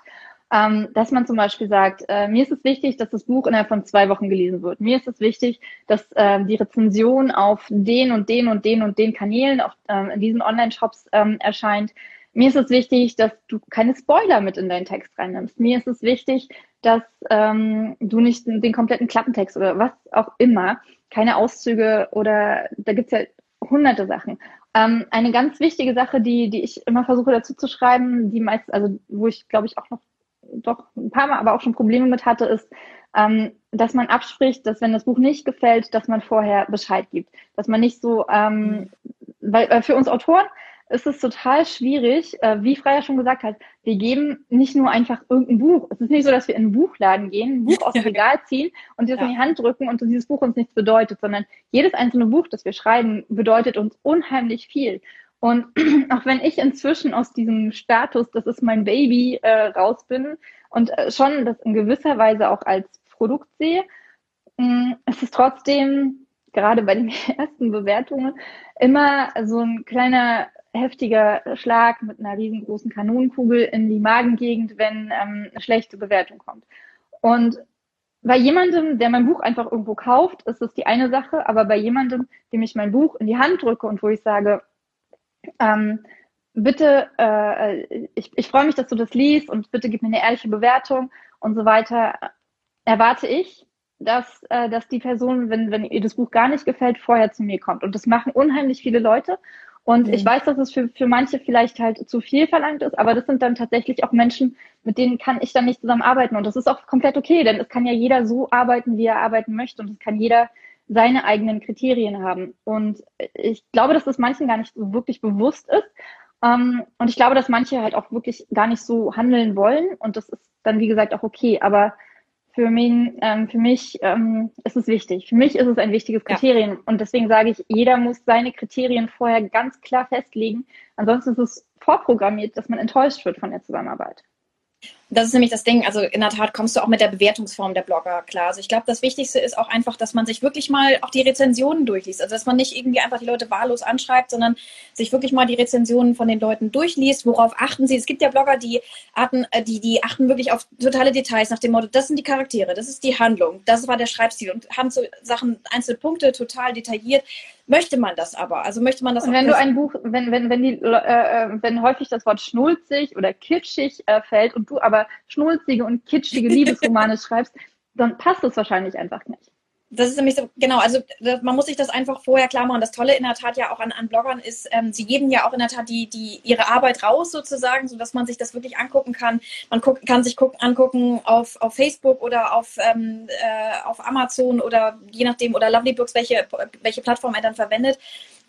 Ähm, dass man zum Beispiel sagt, äh, mir ist es wichtig, dass das Buch innerhalb von zwei Wochen gelesen wird. Mir ist es wichtig, dass äh, die Rezension auf den und den und den und den Kanälen, auf, ähm, in diesen Online-Shops ähm, erscheint. Mir ist es wichtig, dass du keine Spoiler mit in deinen Text reinnimmst. Mir ist es wichtig, dass ähm, du nicht den kompletten Klappentext oder was auch immer, keine Auszüge oder da gibt's ja hunderte Sachen. Ähm, eine ganz wichtige Sache, die, die ich immer versuche dazu zu schreiben, die meist, also wo ich glaube ich auch noch doch ein paar Mal aber auch schon Probleme mit hatte, ist, ähm, dass man abspricht, dass wenn das Buch nicht gefällt, dass man vorher Bescheid gibt. Dass man nicht so, ähm, weil, weil für uns Autoren ist es total schwierig, äh, wie Freier schon gesagt hat, wir geben nicht nur einfach irgendein Buch. Es ist nicht so, dass wir in einen Buchladen gehen, ein Buch aus dem Regal ziehen und das ja. in die Hand drücken und dieses Buch uns nichts bedeutet, sondern jedes einzelne Buch, das wir schreiben, bedeutet uns unheimlich viel. Und auch wenn ich inzwischen aus diesem Status, das ist mein Baby, äh, raus bin und äh, schon das in gewisser Weise auch als Produkt sehe, äh, es ist trotzdem gerade bei den ersten Bewertungen immer so ein kleiner heftiger Schlag mit einer riesengroßen Kanonenkugel in die Magengegend, wenn ähm, eine schlechte Bewertung kommt. Und bei jemandem, der mein Buch einfach irgendwo kauft, ist es die eine Sache, aber bei jemandem, dem ich mein Buch in die Hand drücke und wo ich sage, ähm, bitte, äh, ich, ich freue mich, dass du das liest und bitte gib mir eine ehrliche Bewertung und so weiter, erwarte ich, dass, äh, dass die Person, wenn, wenn ihr das Buch gar nicht gefällt, vorher zu mir kommt. Und das machen unheimlich viele Leute. Und mhm. ich weiß, dass es für, für manche vielleicht halt zu viel verlangt ist, aber das sind dann tatsächlich auch Menschen, mit denen kann ich dann nicht zusammenarbeiten. Und das ist auch komplett okay, denn es kann ja jeder so arbeiten, wie er arbeiten möchte. Und es kann jeder seine eigenen Kriterien haben. Und ich glaube, dass das manchen gar nicht so wirklich bewusst ist. Ähm, und ich glaube, dass manche halt auch wirklich gar nicht so handeln wollen. Und das ist dann, wie gesagt, auch okay. Aber für mich, ähm, für mich ähm, ist es wichtig. Für mich ist es ein wichtiges Kriterium. Ja. Und deswegen sage ich, jeder muss seine Kriterien vorher ganz klar festlegen. Ansonsten ist es vorprogrammiert, dass man enttäuscht wird von der Zusammenarbeit. Das ist nämlich das Ding. Also in der Tat kommst du auch mit der Bewertungsform der Blogger klar. Also ich glaube, das Wichtigste ist auch einfach, dass man sich wirklich mal auch die Rezensionen durchliest. Also dass man nicht irgendwie einfach die Leute wahllos anschreibt, sondern sich wirklich mal die Rezensionen von den Leuten durchliest. Worauf achten sie? Es gibt ja Blogger, die, achten, äh, die, die achten wirklich auf totale Details nach dem Motto, das sind die Charaktere, das ist die Handlung, das war der Schreibstil und haben so Sachen, einzelne Punkte total detailliert möchte man das aber? Also möchte man das Und wenn du ein Buch, wenn, wenn, wenn die, äh, äh, wenn häufig das Wort schnulzig oder kitschig äh, fällt und du aber schnulzige und kitschige Liebesromane schreibst, dann passt es wahrscheinlich einfach nicht das ist nämlich so, genau, also man muss sich das einfach vorher klar machen. Das Tolle in der Tat ja auch an, an Bloggern ist, ähm, sie geben ja auch in der Tat die, die, ihre Arbeit raus sozusagen, sodass man sich das wirklich angucken kann. Man guck, kann sich gucken, angucken auf, auf Facebook oder auf, ähm, äh, auf Amazon oder je nachdem, oder Lovely Books, welche, welche Plattform er dann verwendet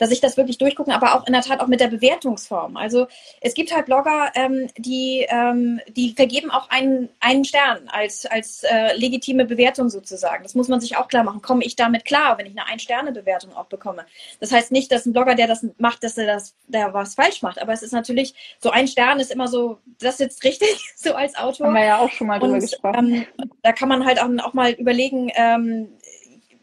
dass ich das wirklich durchgucken, aber auch in der Tat auch mit der Bewertungsform. Also es gibt halt Blogger, ähm, die, ähm, die vergeben auch einen, einen Stern als, als äh, legitime Bewertung sozusagen. Das muss man sich auch klar machen. Komme ich damit klar, wenn ich eine Ein-Sterne-Bewertung auch bekomme? Das heißt nicht, dass ein Blogger, der das macht, dass er das, der was falsch macht, aber es ist natürlich, so ein Stern ist immer so, das sitzt richtig, so als Autor. Haben wir ja auch schon mal drüber Und, gesprochen. Ähm, da kann man halt auch, auch mal überlegen, ähm,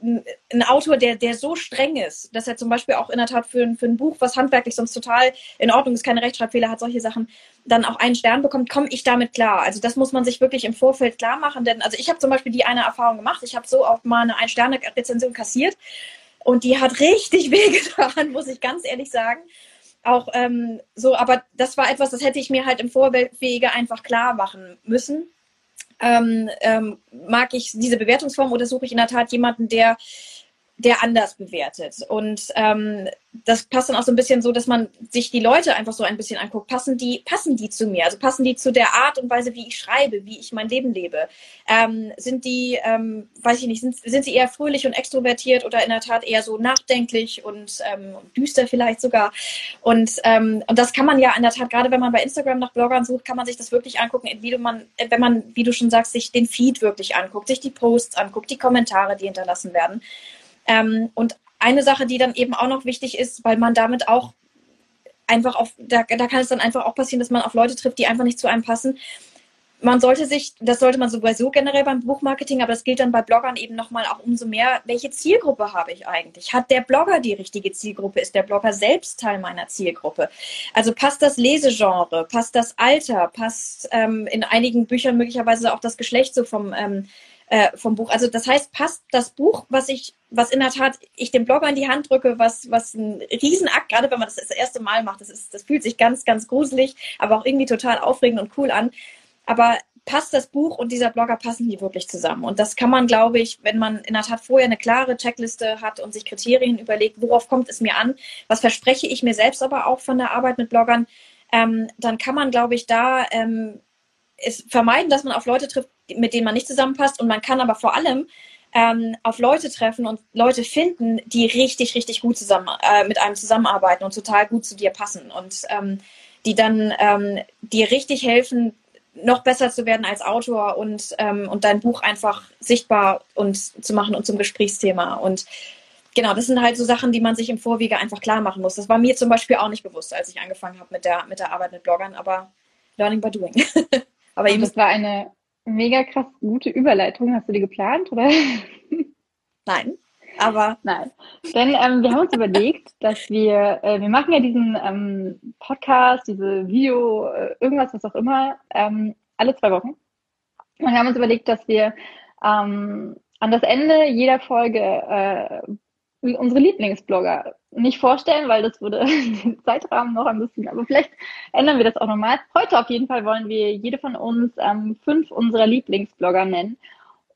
ein Autor, der, der so streng ist, dass er zum Beispiel auch in der Tat für, für ein Buch, was handwerklich sonst total in Ordnung ist, keine Rechtschreibfehler hat, solche Sachen, dann auch einen Stern bekommt, komme ich damit klar. Also das muss man sich wirklich im Vorfeld klar machen, denn also ich habe zum Beispiel die eine Erfahrung gemacht, ich habe so auch mal eine Ein-Sterne-Rezension kassiert und die hat richtig wehgetan, muss ich ganz ehrlich sagen. auch ähm, so, aber das war etwas, das hätte ich mir halt im Vorwege einfach klar machen müssen. Ähm, ähm, mag ich diese Bewertungsform oder suche ich in der Tat jemanden, der der anders bewertet. Und ähm, das passt dann auch so ein bisschen so, dass man sich die Leute einfach so ein bisschen anguckt. Passen die, passen die zu mir? Also passen die zu der Art und Weise, wie ich schreibe, wie ich mein Leben lebe? Ähm, sind die, ähm, weiß ich nicht, sind, sind sie eher fröhlich und extrovertiert oder in der Tat eher so nachdenklich und ähm, düster vielleicht sogar? Und, ähm, und das kann man ja in der Tat, gerade wenn man bei Instagram nach Bloggern sucht, kann man sich das wirklich angucken, wie du man, wenn man, wie du schon sagst, sich den Feed wirklich anguckt, sich die Posts anguckt, die Kommentare, die hinterlassen werden. Ähm, und eine Sache, die dann eben auch noch wichtig ist, weil man damit auch einfach auf, da, da kann es dann einfach auch passieren, dass man auf Leute trifft, die einfach nicht zu einem passen. Man sollte sich, das sollte man sowieso generell beim Buchmarketing, aber das gilt dann bei Bloggern eben nochmal auch umso mehr, welche Zielgruppe habe ich eigentlich? Hat der Blogger die richtige Zielgruppe? Ist der Blogger selbst Teil meiner Zielgruppe? Also passt das Lesegenre, passt das Alter, passt ähm, in einigen Büchern möglicherweise auch das Geschlecht so vom, ähm, äh, vom Buch. Also das heißt, passt das Buch, was ich, was in der Tat ich dem Blogger in die Hand drücke, was, was ein Riesenakt, gerade wenn man das das erste Mal macht, das ist, das fühlt sich ganz, ganz gruselig, aber auch irgendwie total aufregend und cool an. Aber passt das Buch und dieser Blogger passen die wirklich zusammen? Und das kann man, glaube ich, wenn man in der Tat vorher eine klare Checkliste hat und sich Kriterien überlegt, worauf kommt es mir an, was verspreche ich mir selbst aber auch von der Arbeit mit Bloggern, ähm, dann kann man, glaube ich, da ähm, es vermeiden, dass man auf Leute trifft, mit denen man nicht zusammenpasst. Und man kann aber vor allem ähm, auf Leute treffen und Leute finden, die richtig, richtig gut zusammen äh, mit einem zusammenarbeiten und total gut zu dir passen und ähm, die dann ähm, dir richtig helfen, noch besser zu werden als Autor und, ähm, und dein Buch einfach sichtbar und zu machen und zum Gesprächsthema. Und genau, das sind halt so Sachen, die man sich im Vorwege einfach klar machen muss. Das war mir zum Beispiel auch nicht bewusst, als ich angefangen habe mit der, mit der Arbeit mit Bloggern, aber learning by doing. Aber eben, das war eine mega krass gute Überleitung. Hast du die geplant, oder? Nein, aber. Nein. Denn ähm, wir haben uns überlegt, dass wir, äh, wir machen ja diesen ähm, Podcast, diese Video, äh, irgendwas, was auch immer, ähm, alle zwei Wochen. Und wir haben uns überlegt, dass wir ähm, an das Ende jeder Folge äh, unsere Lieblingsblogger nicht vorstellen, weil das würde den Zeitrahmen noch ein bisschen, aber vielleicht ändern wir das auch nochmal. Heute auf jeden Fall wollen wir jede von uns ähm, fünf unserer Lieblingsblogger nennen.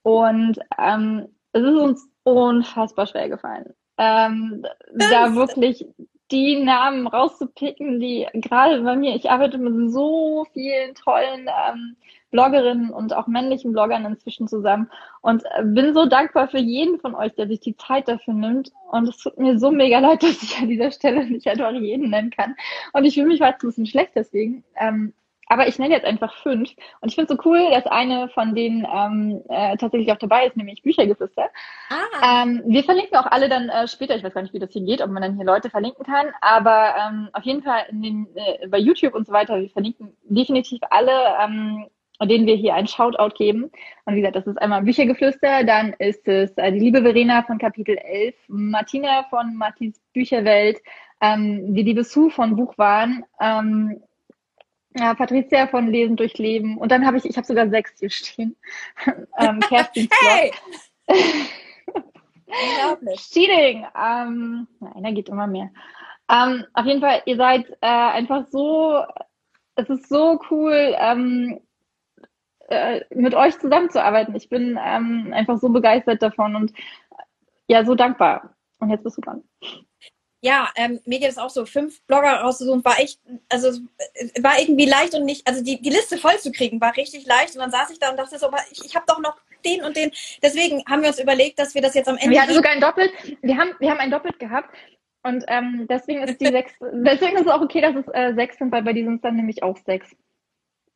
Und ähm, es ist uns unfassbar schwer gefallen, ähm, da wirklich die Namen rauszupicken, die gerade bei mir, ich arbeite mit so vielen tollen ähm, Bloggerinnen und auch männlichen Bloggern inzwischen zusammen und äh, bin so dankbar für jeden von euch, der sich die Zeit dafür nimmt. Und es tut mir so mega leid, dass ich an dieser Stelle nicht einfach jeden nennen kann. Und ich fühle mich jetzt ein bisschen schlecht deswegen. Ähm, aber ich nenne jetzt einfach fünf. Und ich finde es so cool, dass eine von denen ähm, äh, tatsächlich auch dabei ist, nämlich Büchergeflüster. Ah. Ähm, wir verlinken auch alle dann äh, später, ich weiß gar nicht, wie das hier geht, ob man dann hier Leute verlinken kann, aber ähm, auf jeden Fall in den, äh, bei YouTube und so weiter, wir verlinken definitiv alle ähm, denen wir hier einen Shoutout geben. Und wie gesagt, das ist einmal Büchergeflüster, dann ist es äh, die liebe Verena von Kapitel 11, Martina von Martins Bücherwelt, ähm, die liebe Sue von Buchwahn, ähm, ja, Patricia von Lesen durch Leben. Und dann habe ich, ich habe sogar sechs hier stehen. ähm, Kerstin hey! Cheating. Ähm, nein, da geht immer mehr. Ähm, auf jeden Fall, ihr seid äh, einfach so, es ist so cool, ähm, äh, mit euch zusammenzuarbeiten. Ich bin ähm, einfach so begeistert davon und ja, so dankbar. Und jetzt bist du dran. Ja, ähm, mir geht es auch so. Fünf Blogger rauszusuchen war echt, also war irgendwie leicht und nicht, also die, die Liste voll zu kriegen war richtig leicht. Und dann saß ich da und dachte so, ich, ich habe doch noch den und den. Deswegen haben wir uns überlegt, dass wir das jetzt am Ende. Wir hatten sogar ein Doppelt, wir haben, wir haben ein Doppelt gehabt. Und ähm, deswegen ist die sechs, deswegen ist es auch okay, dass es äh, sechs sind, weil bei diesem ist dann nämlich auch sechs.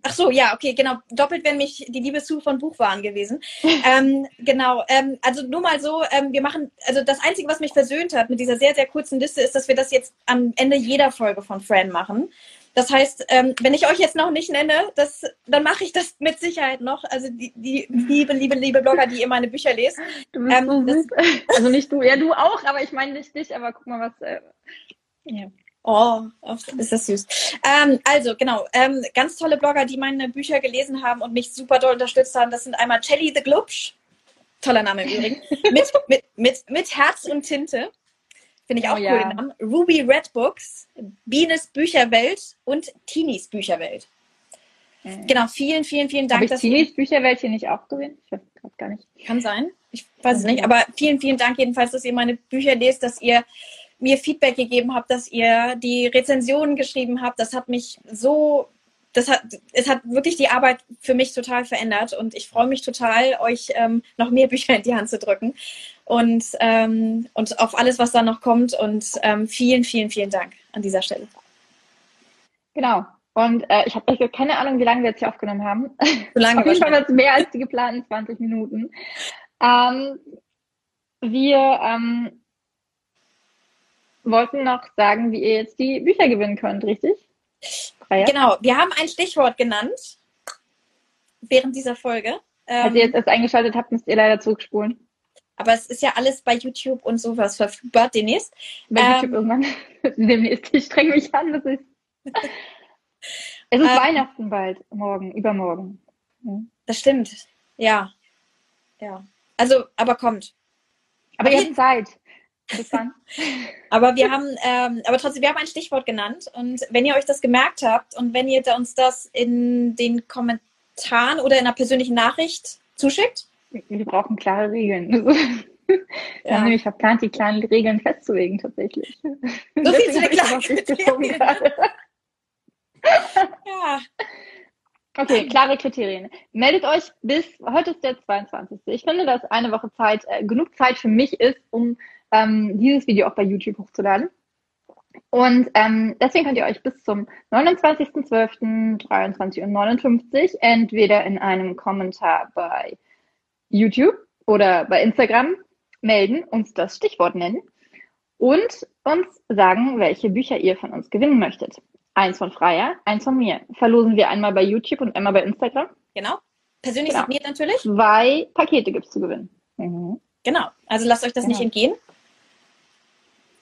Ach so, ja, okay, genau. Doppelt wäre mich die Liebe zu von Buchwaren gewesen. ähm, genau. Ähm, also nur mal so, ähm, wir machen, also das Einzige, was mich versöhnt hat mit dieser sehr, sehr kurzen Liste, ist, dass wir das jetzt am Ende jeder Folge von Fran machen. Das heißt, ähm, wenn ich euch jetzt noch nicht nenne, das, dann mache ich das mit Sicherheit noch. Also die, die liebe, liebe, liebe Blogger, die ihr meine Bücher lest. Du bist ähm, so das, also nicht du, ja du auch, aber ich meine nicht dich, aber guck mal, was. Äh, ja. Oh, ist das süß. Ähm, also, genau, ähm, ganz tolle Blogger, die meine Bücher gelesen haben und mich super doll unterstützt haben. Das sind einmal Chelly the Glubsch, toller Name im Übrigen, mit, mit, mit, mit Herz und Tinte. Finde ich auch oh, cool, ja. den Namen. Ruby Red Books, Bienes Bücherwelt und Teenies Bücherwelt. Mhm. Genau, vielen, vielen, vielen Dank. Habe ich Teenies Bücherwelt hier nicht auch gewinnen? Ich weiß gerade gar nicht. Kann sein. Ich weiß es nicht. Aber vielen, vielen Dank jedenfalls, dass ihr meine Bücher lest, dass ihr mir Feedback gegeben habt, dass ihr die Rezensionen geschrieben habt. Das hat mich so das hat, es hat wirklich die Arbeit für mich total verändert und ich freue mich total, euch ähm, noch mehr Bücher in die Hand zu drücken und, ähm, und auf alles, was da noch kommt. Und ähm, vielen, vielen, vielen Dank an dieser Stelle. Genau. Und äh, ich habe keine Ahnung, wie lange wir jetzt hier aufgenommen haben. So lange Auf jeden Fall jetzt mehr als die geplanten 20 Minuten. Ähm, wir ähm, wollten noch sagen, wie ihr jetzt die Bücher gewinnen könnt, richtig? Freya? Genau, wir haben ein Stichwort genannt während dieser Folge. Als ihr jetzt erst eingeschaltet habt, müsst ihr leider zurückspulen. Aber es ist ja alles bei YouTube und sowas verfügbar demnächst. Bei ähm, YouTube irgendwann. demnächst. Ich streng mich an. Das ist es ist ähm, Weihnachten bald, morgen, übermorgen. Hm. Das stimmt. Ja. Ja. Also, aber kommt. Aber ihr habt Zeit. Dann. aber wir haben, ähm, aber trotzdem, wir haben ein Stichwort genannt. Und wenn ihr euch das gemerkt habt und wenn ihr uns das in den Kommentaren oder in einer persönlichen Nachricht zuschickt, wir brauchen klare Regeln. Wir ja. haben nämlich verplant, die kleinen Regeln festzulegen, tatsächlich. So viel zu den kleinen Ja. Okay, klare Kriterien. Meldet euch bis, heute ist der 22. Ich finde, dass eine Woche Zeit äh, genug Zeit für mich ist, um ähm, dieses Video auch bei YouTube hochzuladen. Und ähm, deswegen könnt ihr euch bis zum 29.12.23.59 Uhr entweder in einem Kommentar bei YouTube oder bei Instagram melden, uns das Stichwort nennen und uns sagen, welche Bücher ihr von uns gewinnen möchtet. Eins von Freier, eins von mir. Verlosen wir einmal bei YouTube und einmal bei Instagram. Genau. Persönlich genau. signiert natürlich. Zwei Pakete gibt es zu gewinnen. Mhm. Genau. Also lasst euch das genau. nicht entgehen.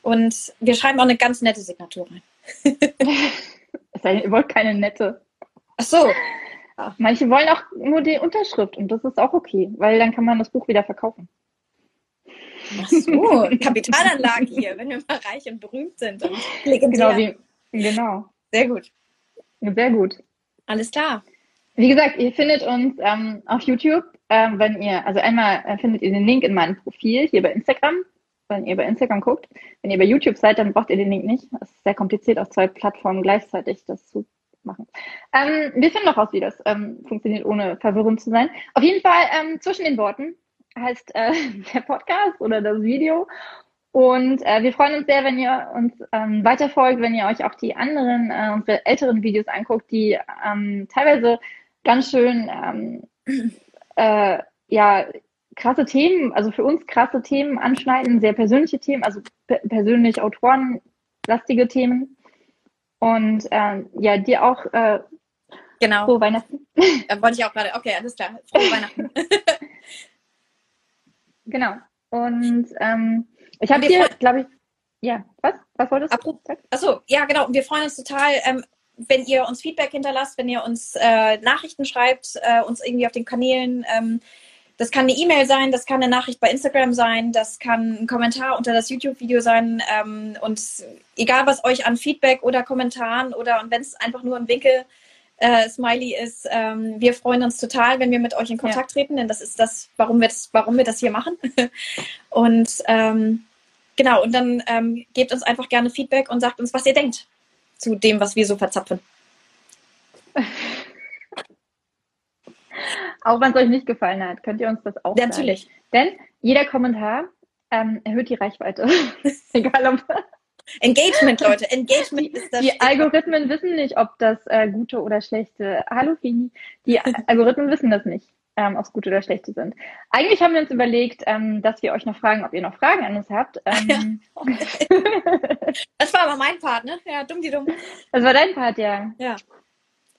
Und wir schreiben auch eine ganz nette Signatur rein. ihr wollt keine nette. Ach so. Manche wollen auch nur die Unterschrift und das ist auch okay, weil dann kann man das Buch wieder verkaufen. Ach so, Kapitalanlage hier, wenn wir mal reich und berühmt sind und legendär. Genau, wie, genau. Sehr gut. Sehr gut. Alles klar. Wie gesagt, ihr findet uns ähm, auf YouTube, ähm, wenn ihr, also einmal äh, findet ihr den Link in meinem Profil hier bei Instagram, wenn ihr bei Instagram guckt. Wenn ihr bei YouTube seid, dann braucht ihr den Link nicht. Es ist sehr kompliziert, auf zwei Plattformen gleichzeitig das zu machen. Ähm, wir finden noch raus, wie das ähm, funktioniert, ohne verwirrend zu sein. Auf jeden Fall ähm, zwischen den Worten heißt äh, der Podcast oder das Video. Und äh, wir freuen uns sehr, wenn ihr uns ähm, weiterfolgt, wenn ihr euch auch die anderen, äh, unsere älteren Videos anguckt, die ähm, teilweise ganz schön ähm, äh, ja krasse Themen, also für uns krasse Themen anschneiden, sehr persönliche Themen, also persönlich autorenlastige Themen. Und ähm, ja, dir auch äh, genau. frohe Weihnachten. Da wollte ich auch gerade, okay, alles klar. Frohe Weihnachten. genau. Und ähm, ich habe hier, glaube ich, ja, was? Was wolltest du? Achso, ja, genau. Und wir freuen uns total, ähm, wenn ihr uns Feedback hinterlasst, wenn ihr uns äh, Nachrichten schreibt, äh, uns irgendwie auf den Kanälen ähm, das kann eine E-Mail sein, das kann eine Nachricht bei Instagram sein, das kann ein Kommentar unter das YouTube-Video sein. Ähm, und egal, was euch an Feedback oder Kommentaren oder und wenn es einfach nur ein Winkel äh, Smiley ist, ähm, wir freuen uns total, wenn wir mit euch in Kontakt ja. treten, denn das ist das, warum wir das, warum wir das hier machen. und ähm, genau, und dann ähm, gebt uns einfach gerne Feedback und sagt uns, was ihr denkt zu dem, was wir so verzapfen. Auch wenn es euch nicht gefallen hat, könnt ihr uns das auch ja, Natürlich. Denn jeder Kommentar ähm, erhöht die Reichweite. Egal ob. Engagement, Leute. Engagement ist das. Die Stichwort. Algorithmen wissen nicht, ob das äh, gute oder schlechte. Hallo Fini. Die Algorithmen wissen das nicht, ähm, ob es gute oder schlechte sind. Eigentlich haben wir uns überlegt, ähm, dass wir euch noch fragen, ob ihr noch Fragen an uns habt. Ähm, das war aber mein Part, ne? Ja, dumm die dumm. Das war dein Part, ja. Ja.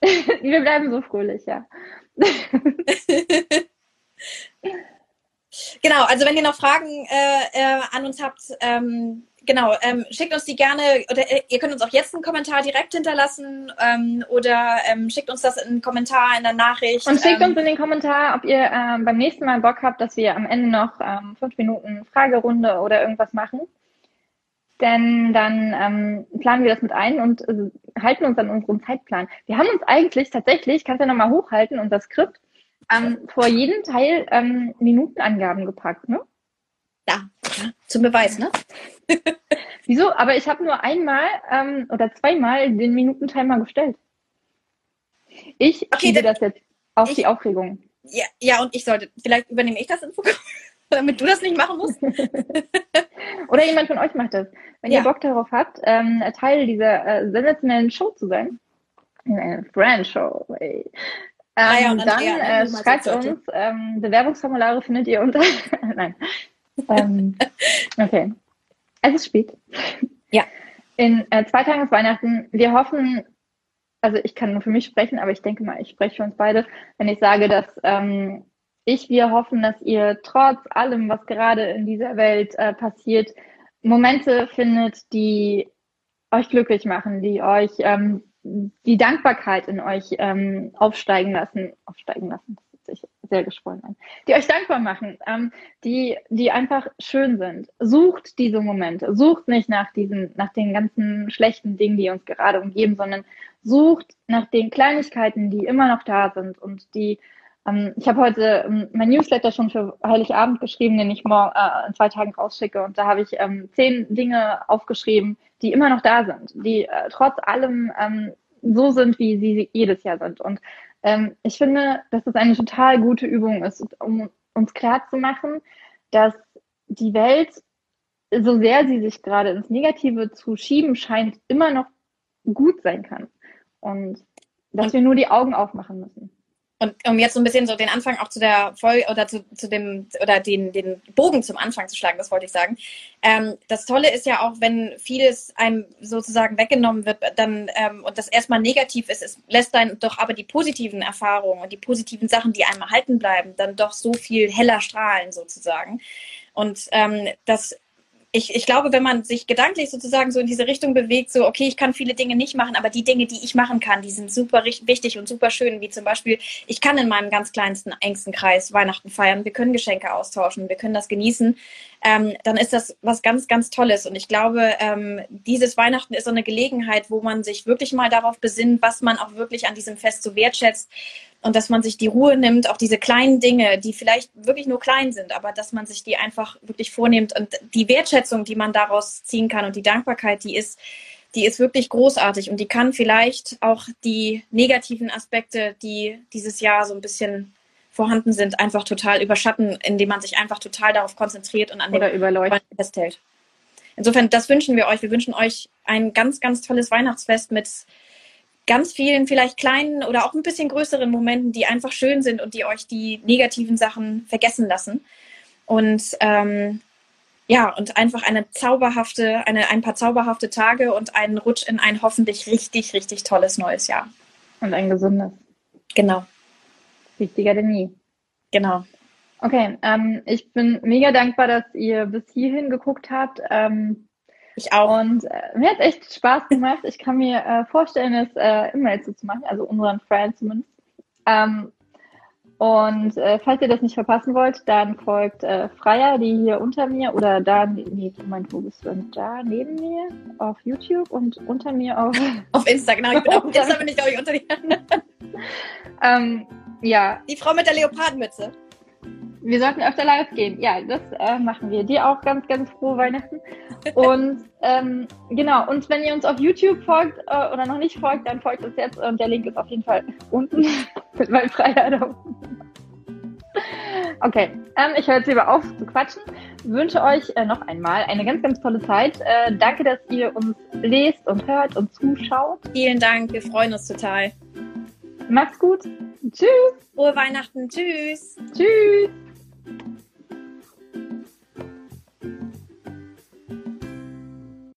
wir bleiben so fröhlich, ja. genau, also wenn ihr noch Fragen äh, äh, an uns habt, ähm, genau, ähm, schickt uns die gerne oder äh, ihr könnt uns auch jetzt einen Kommentar direkt hinterlassen ähm, oder ähm, schickt uns das in einen Kommentar in der Nachricht. Und schickt ähm, uns in den Kommentar, ob ihr ähm, beim nächsten Mal Bock habt, dass wir am Ende noch ähm, fünf Minuten Fragerunde oder irgendwas machen. Denn dann ähm, planen wir das mit ein und äh, halten uns an unseren Zeitplan. Wir haben uns eigentlich tatsächlich, kannst du ja nochmal hochhalten das Skript, ähm, vor jeden Teil ähm, Minutenangaben gepackt, ne? Ja, zum Beweis, ne? Wieso? Aber ich habe nur einmal ähm, oder zweimal den Minutentimer gestellt. Ich okay, schiebe das jetzt auf ich, die Aufregung. Ja, ja, und ich sollte, vielleicht übernehme ich das in Zukunft, damit du das nicht machen musst. oder jemand von euch macht das. Wenn ja. ihr Bock darauf habt, ähm, Teil dieser äh, sensationellen Show zu sein, eine Friend-Show, ey. Ähm, ah ja, dann Andrea, äh, schreibt uns, ähm, Bewerbungsformulare findet ihr unter. Nein. ähm, okay. Es ist spät. Ja. In äh, zwei Tagen ist Weihnachten. Wir hoffen, also ich kann nur für mich sprechen, aber ich denke mal, ich spreche für uns beide, wenn ich sage, dass ähm, ich, wir hoffen, dass ihr trotz allem, was gerade in dieser Welt äh, passiert, Momente findet, die euch glücklich machen, die euch ähm, die Dankbarkeit in euch ähm, aufsteigen lassen, aufsteigen lassen, das sich sehr geschwollen an, die euch dankbar machen, ähm, die, die einfach schön sind. Sucht diese Momente, sucht nicht nach diesen, nach den ganzen schlechten Dingen, die uns gerade umgeben, sondern sucht nach den Kleinigkeiten, die immer noch da sind und die ich habe heute ähm, mein Newsletter schon für Heiligabend geschrieben, den ich morgen äh, in zwei Tagen rausschicke. Und da habe ich ähm, zehn Dinge aufgeschrieben, die immer noch da sind, die äh, trotz allem ähm, so sind, wie sie jedes Jahr sind. Und ähm, ich finde, dass es eine total gute Übung ist, um uns klar zu machen, dass die Welt, so sehr sie sich gerade ins Negative zu schieben scheint, immer noch gut sein kann. Und dass wir nur die Augen aufmachen müssen. Und um jetzt so ein bisschen so den Anfang auch zu der Folge oder zu, zu dem oder den, den Bogen zum Anfang zu schlagen, das wollte ich sagen. Ähm, das Tolle ist ja auch, wenn vieles einem sozusagen weggenommen wird, dann ähm, und das erstmal negativ ist, es lässt dann doch aber die positiven Erfahrungen und die positiven Sachen, die einem erhalten bleiben, dann doch so viel heller strahlen sozusagen. Und ähm, das ich, ich glaube, wenn man sich gedanklich sozusagen so in diese Richtung bewegt, so, okay, ich kann viele Dinge nicht machen, aber die Dinge, die ich machen kann, die sind super wichtig und super schön, wie zum Beispiel, ich kann in meinem ganz kleinsten, engsten Kreis Weihnachten feiern, wir können Geschenke austauschen, wir können das genießen, ähm, dann ist das was ganz, ganz Tolles. Und ich glaube, ähm, dieses Weihnachten ist so eine Gelegenheit, wo man sich wirklich mal darauf besinnt, was man auch wirklich an diesem Fest so wertschätzt und dass man sich die Ruhe nimmt, auch diese kleinen Dinge, die vielleicht wirklich nur klein sind, aber dass man sich die einfach wirklich vornimmt und die Wertschätzung, die man daraus ziehen kann und die Dankbarkeit, die ist, die ist wirklich großartig und die kann vielleicht auch die negativen Aspekte, die dieses Jahr so ein bisschen vorhanden sind, einfach total überschatten, indem man sich einfach total darauf konzentriert und an Oder den festhält. Insofern, das wünschen wir euch. Wir wünschen euch ein ganz, ganz tolles Weihnachtsfest mit ganz vielen vielleicht kleinen oder auch ein bisschen größeren Momenten, die einfach schön sind und die euch die negativen Sachen vergessen lassen. Und ähm, ja, und einfach eine zauberhafte, eine, ein paar zauberhafte Tage und einen Rutsch in ein hoffentlich richtig, richtig tolles neues Jahr. Und ein gesundes. Genau. Wichtiger denn nie. Genau. Okay, ähm, ich bin mega dankbar, dass ihr bis hierhin geguckt habt. Ähm, ich auch. Und äh, mir hat echt Spaß gemacht. Ich kann mir äh, vorstellen, es äh, immer jetzt so zu machen, also unseren Friends zumindest. Ähm, und äh, falls ihr das nicht verpassen wollt, dann folgt äh, Freier, die hier unter mir oder da, nee, Moment, wo bist du denn? Da neben mir auf YouTube und unter mir auf... Auf Insta, genau. Ich bin auf Insta, bin ich, glaube ich, unter dir. ähm, ja. Die Frau mit der Leopardenmütze. Wir sollten öfter live gehen. Ja, das äh, machen wir. Dir auch ganz, ganz frohe Weihnachten. Und ähm, genau, und wenn ihr uns auf YouTube folgt äh, oder noch nicht folgt, dann folgt uns jetzt und der Link ist auf jeden Fall unten, weil Freiheit da unten. Okay, ähm, ich höre jetzt lieber auf zu quatschen. Wünsche euch äh, noch einmal eine ganz, ganz tolle Zeit. Äh, danke, dass ihr uns lest und hört und zuschaut. Vielen Dank, wir freuen uns total. Macht's gut. Tschüss. Frohe Weihnachten. Tschüss. Tschüss.